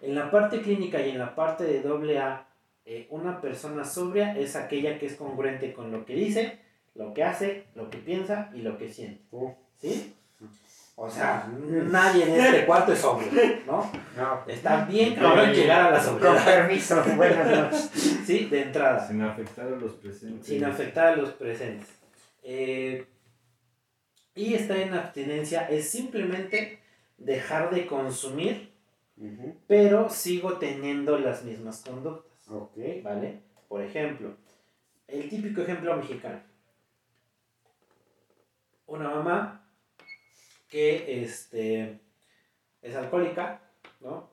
En la parte clínica y en la parte de doble A, eh, una persona sobria es aquella que es congruente con lo que dice, lo que hace, lo que piensa y lo que siente. Uh, ¿Sí? O sea, nadie en este cuarto es sobrio, ¿no? no. Está bien cabrón llegar a la Con sobriedad, permiso, buenas noches. ¿sí? De entrada. Sin afectar a los presentes. sin afectar a los presentes. Eh, y estar en abstinencia es simplemente dejar de consumir, pero sigo teniendo las mismas conductas, Ok. ¿vale? Por ejemplo, el típico ejemplo mexicano. Una mamá que este, es alcohólica, ¿no?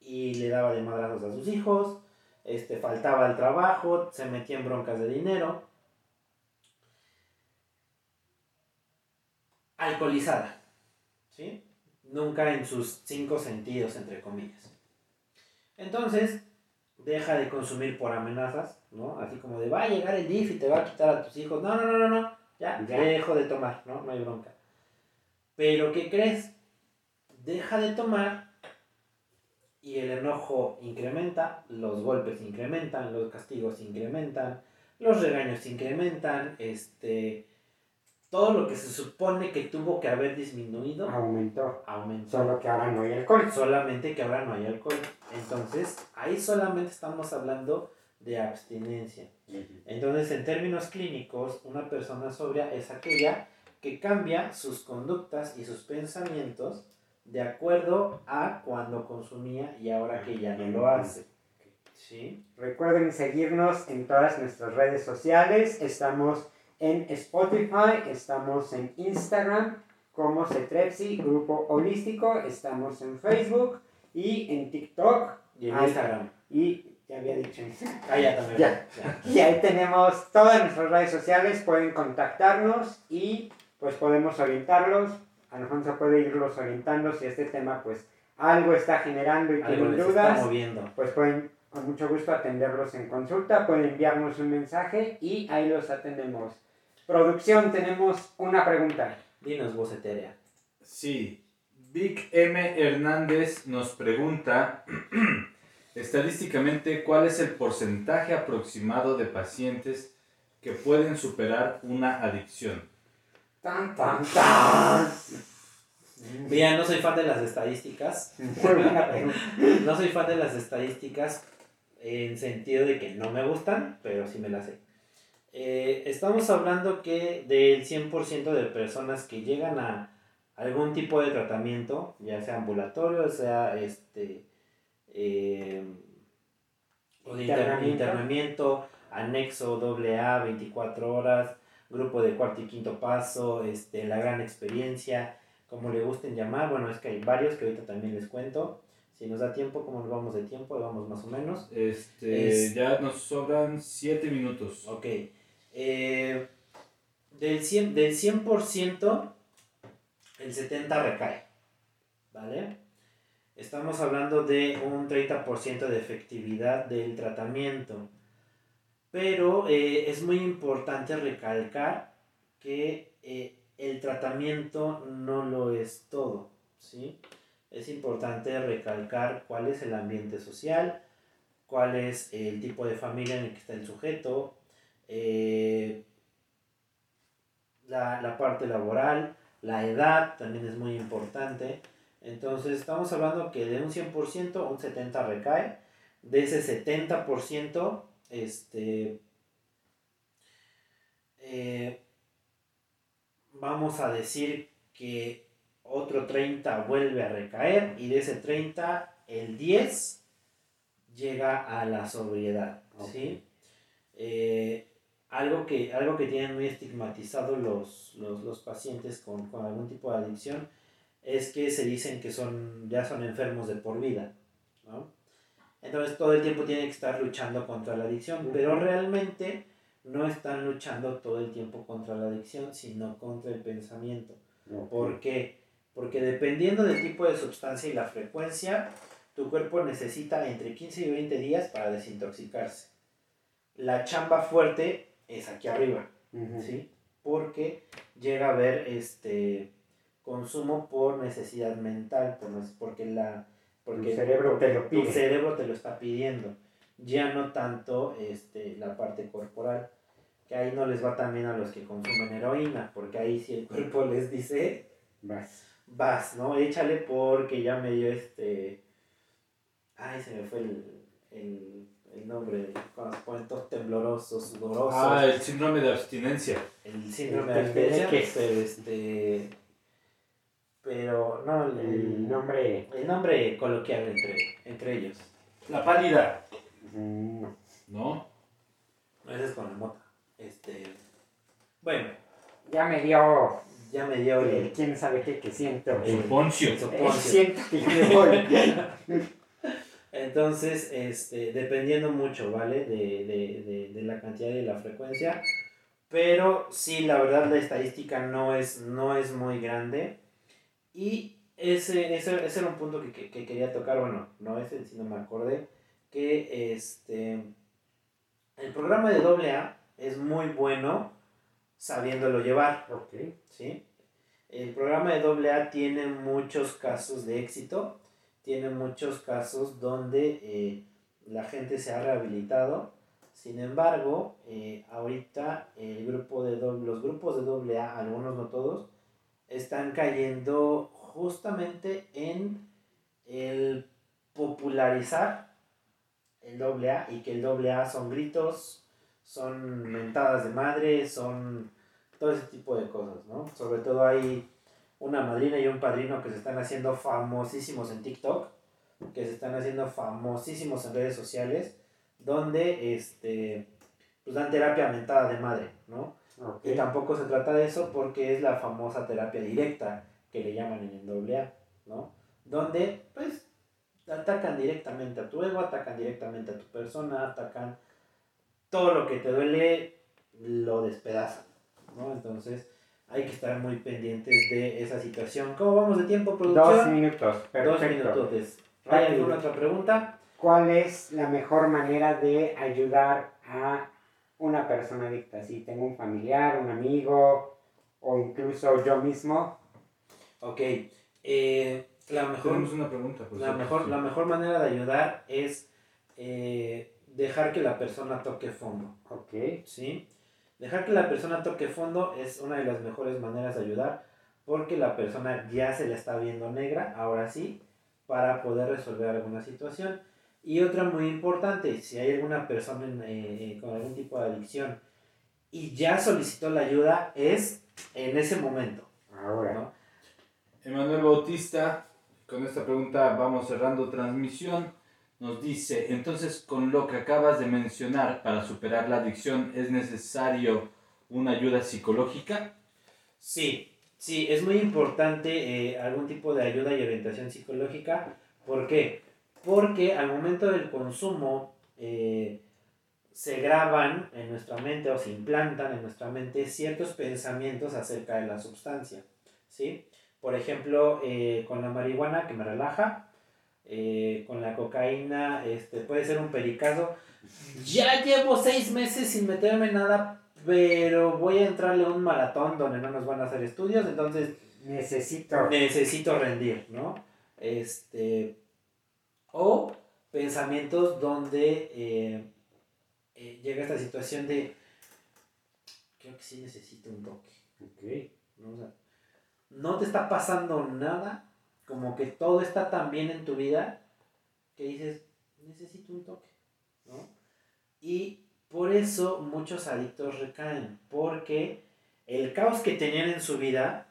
Y le daba de madrazos a sus hijos, este, faltaba al trabajo, se metía en broncas de dinero. Alcoholizada, ¿sí? Nunca en sus cinco sentidos, entre comillas. Entonces, deja de consumir por amenazas, ¿no? Así como de, va a llegar el DIF y te va a quitar a tus hijos. No, no, no, no, no. Ya, Ya. dejo de tomar, ¿no? No hay bronca. Pero, ¿qué crees? Deja de tomar y el enojo incrementa, los golpes incrementan, los castigos incrementan, los regaños incrementan, este, todo lo que se supone que tuvo que haber disminuido Aumentó. aumentó. Solo que ahora no hay alcohol. Solamente que ahora no hay alcohol. Entonces, ahí solamente estamos hablando de abstinencia. Entonces, en términos clínicos, una persona sobria es aquella que cambia sus conductas y sus pensamientos de acuerdo a cuando consumía y ahora que ya no lo hace. ¿Sí? Recuerden seguirnos en todas nuestras redes sociales. Estamos en Spotify, estamos en Instagram como Cetrepsi, Grupo Holístico, estamos en Facebook y en TikTok. Y en Instagram. Y ya había dicho Instagram. Ah, ya también. Ya. Ya. Y ahí tenemos todas nuestras redes sociales, pueden contactarnos y pues podemos orientarlos. Alfonso puede irlos orientando si este tema pues algo está generando y Algo tienen dudas está moviendo. pues pueden con mucho gusto atenderlos en consulta, pueden enviarnos un mensaje y ahí los atendemos. Producción, tenemos una pregunta. Dinos voz etérea. Sí, Vic M. Hernández nos pregunta, estadísticamente, ¿cuál es el porcentaje aproximado de pacientes que pueden superar una adicción? Tan, tan, tan. Mira, no soy fan de las estadísticas. No soy fan de las estadísticas en sentido de que no me gustan, pero sí me las sé. Eh, estamos hablando que del 100% de personas que llegan a, algún tipo de tratamiento, ya sea ambulatorio, sea este eh, o de internamiento. internamiento, anexo AA, 24 horas, grupo de cuarto y quinto paso, este, la gran experiencia, como le gusten llamar, bueno, es que hay varios que ahorita también les cuento. Si nos da tiempo, ¿cómo nos vamos de tiempo? Vamos más o menos. Este, Ya nos sobran 7 minutos. Ok. Eh, del 100%, del 100% el 70% recae. ¿Vale? Estamos hablando de un 30% de efectividad del tratamiento. Pero eh, es muy importante recalcar que eh, el tratamiento no lo es todo. ¿sí? Es importante recalcar cuál es el ambiente social, cuál es el tipo de familia en el que está el sujeto, eh, la, la parte laboral, la edad también es muy importante. Entonces estamos hablando que de un 100%, un 70% recae. De ese 70%, este, eh, vamos a decir que otro 30 vuelve a recaer y de ese 30 el 10 llega a la sobriedad. ¿sí? Eh, algo que, algo que tienen muy estigmatizado los, los, pacientes con, algún tipo de adicción es que se dicen que son, ya son enfermos de por vida, Entonces todo el tiempo tienen que estar luchando contra la adicción, pero realmente no están luchando todo el tiempo contra la adicción, sino contra el pensamiento. ¿Por qué? Porque dependiendo del tipo de sustancia y la frecuencia, tu cuerpo necesita entre 15 y 20 días para desintoxicarse. La chamba fuerte es aquí arriba, ¿sí? Porque llega a haber este consumo por necesidad mental, por, porque la porque el cerebro te lo pide. Tu cerebro te lo está pidiendo. Ya no tanto este, la parte corporal, que ahí no les va tan bien a los que consumen heroína, porque ahí si el cuerpo les dice, vas, vas, ¿no? Échale porque ya me dio este, ay, se me fue el, el el nombre, cuando se ponen todos temblorosos, sudorosos. Ah, el síndrome de abstinencia. El síndrome de abstinencia, pero este... Pero no, el, nombre... El nombre coloquial entre, entre ellos. La pálida. Mm, no. ¿No? Ese es con la mota. Este... Bueno. Ya me dio... Ya me dio el... ¿Quién sabe qué que siento? El poncio. El siento que me voy. Entonces, este, dependiendo mucho, ¿vale? De, de, de, de, la cantidad y la frecuencia. Pero sí, la verdad, la estadística no es, no es muy grande. Y ese, ese, ese era un punto que, que, quería tocar. Bueno, no ese, sino me acordé. Que este, el programa de AA es muy bueno sabiéndolo llevar. Ok. ¿Sí? El programa de AA tiene muchos casos de éxito tiene muchos casos donde eh, la gente se ha rehabilitado. Sin embargo, eh, ahorita el grupo de los grupos de AA, algunos no todos, están cayendo justamente en el popularizar el AA y que el AA son gritos, son mentadas de madre, son todo ese tipo de cosas, ¿no? Sobre todo hay una madrina y un padrino que se están haciendo famosísimos en TikTok, que se están haciendo famosísimos en redes sociales, donde este, pues dan terapia mentada de madre, ¿no? Y tampoco se trata de eso porque es la famosa terapia directa que le llaman en el AA, ¿no? Donde, pues, atacan directamente a tu ego, atacan directamente a tu persona, atacan todo lo que te duele, lo despedazan, ¿no? Entonces, hay que estar muy pendientes de esa situación. ¿Cómo vamos de tiempo, producción? Dos minutos, perfecto. Dos minutos. ¿Hay alguna otra pregunta? ¿Cuál es la mejor manera de ayudar a una persona adicta? Si tengo un familiar, un amigo o incluso yo mismo. Ok. Eh, la mejor, una pregunta. la, mejor, la mejor manera de ayudar es eh, dejar que la persona toque fondo. Ok. ¿Sí? Dejar que la persona toque fondo es una de las mejores maneras de ayudar porque la persona ya se la está viendo negra, ahora sí, para poder resolver alguna situación. Y otra muy importante, si hay alguna persona eh, con algún tipo de adicción y ya solicitó la ayuda, es en ese momento. Ahora. Emanuel Bautista, con esta pregunta vamos cerrando transmisión. Nos dice, entonces con lo que acabas de mencionar, para superar la adicción es necesario una ayuda psicológica. Sí, sí, es muy importante eh, algún tipo de ayuda y orientación psicológica. ¿Por qué? Porque al momento del consumo eh, se graban en nuestra mente o se implantan en nuestra mente ciertos pensamientos acerca de la sustancia. ¿sí? Por ejemplo, eh, con la marihuana que me relaja, con la cocaína este, puede ser un pericazo. Ya llevo seis meses sin meterme nada pero voy a entrarle a un maratón donde no nos van a hacer estudios, entonces necesito necesito rendir, ¿no? Este o pensamientos donde eh, eh, llega esta situación de creo que sí necesito un toque. Okay. ¿no? no te está pasando nada, como que todo está tan bien en tu vida que dices, necesito un toque, ¿no? Y por eso muchos adictos recaen, porque el caos que tenían en su vida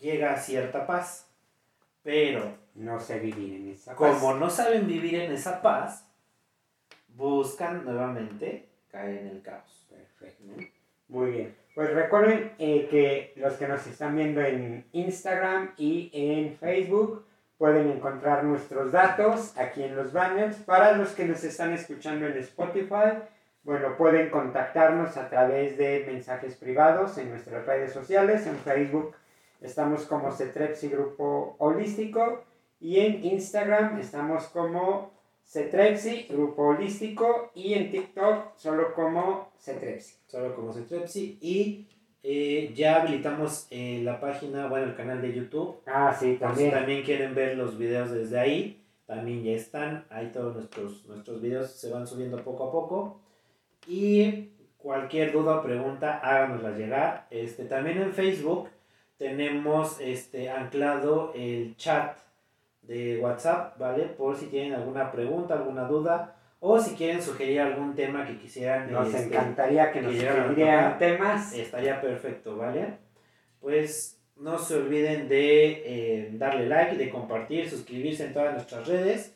llega a cierta paz, pero no sé vivir en esa paz. Como no saben vivir en esa paz, buscan nuevamente caer en el caos. Perfecto. Muy bien. Pues recuerden eh, que los que nos están viendo en Instagram y en Facebook pueden encontrar nuestros datos aquí en los banners. Para los que nos están escuchando en Spotify, bueno, pueden contactarnos a través de mensajes privados en nuestras redes sociales. En Facebook estamos como Cetrepsi Grupo Holístico y en Instagram estamos como Cetrepsi Grupo Holístico y en TikTok solo como Cetrepsi. Solo como Cetrepsi y eh, ya habilitamos eh, la página, bueno, el canal de YouTube. Ah, sí, también. Si también quieren ver los videos desde ahí, también ya están. Ahí todos nuestros, nuestros videos se van subiendo poco a poco. Y cualquier duda o pregunta, háganosla llegar. Este, también en Facebook tenemos este, anclado el chat de WhatsApp, ¿vale? Por si tienen alguna pregunta, alguna duda. O si quieren sugerir algún tema que quisieran. Nos este, encantaría que, nos sugirieran temas. Estaría perfecto, ¿vale? Pues no se olviden de eh, darle like, de compartir, suscribirse en todas nuestras redes.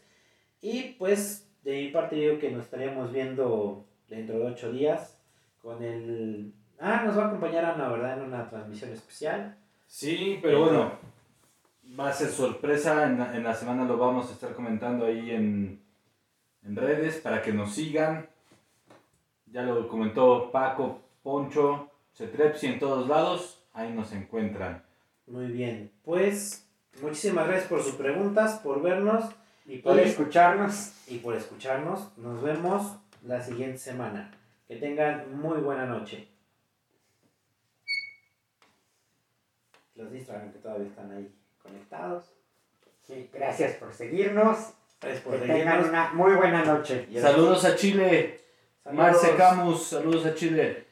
Y pues de mi parte yo que nos estaríamos viendo dentro de ocho días con el... Ah, nos va a acompañar Ana, ¿verdad? En una transmisión especial. Sí, pero bueno, va a ser sorpresa, en la, en la semana lo vamos a estar comentando ahí en, en redes para que nos sigan. Ya lo comentó Paco, Poncho, Cetrepsi en todos lados, ahí nos encuentran. Muy bien, pues muchísimas gracias por sus preguntas, por vernos y por escucharnos. Y por escucharnos. Nos vemos la siguiente semana. Que tengan muy buena noche. Los distraen que todavía están ahí conectados. Sí, gracias por seguirnos. Gracias por que tengan una muy buena noche. Saludos a Chile. Marce Camus, saludos a Chile.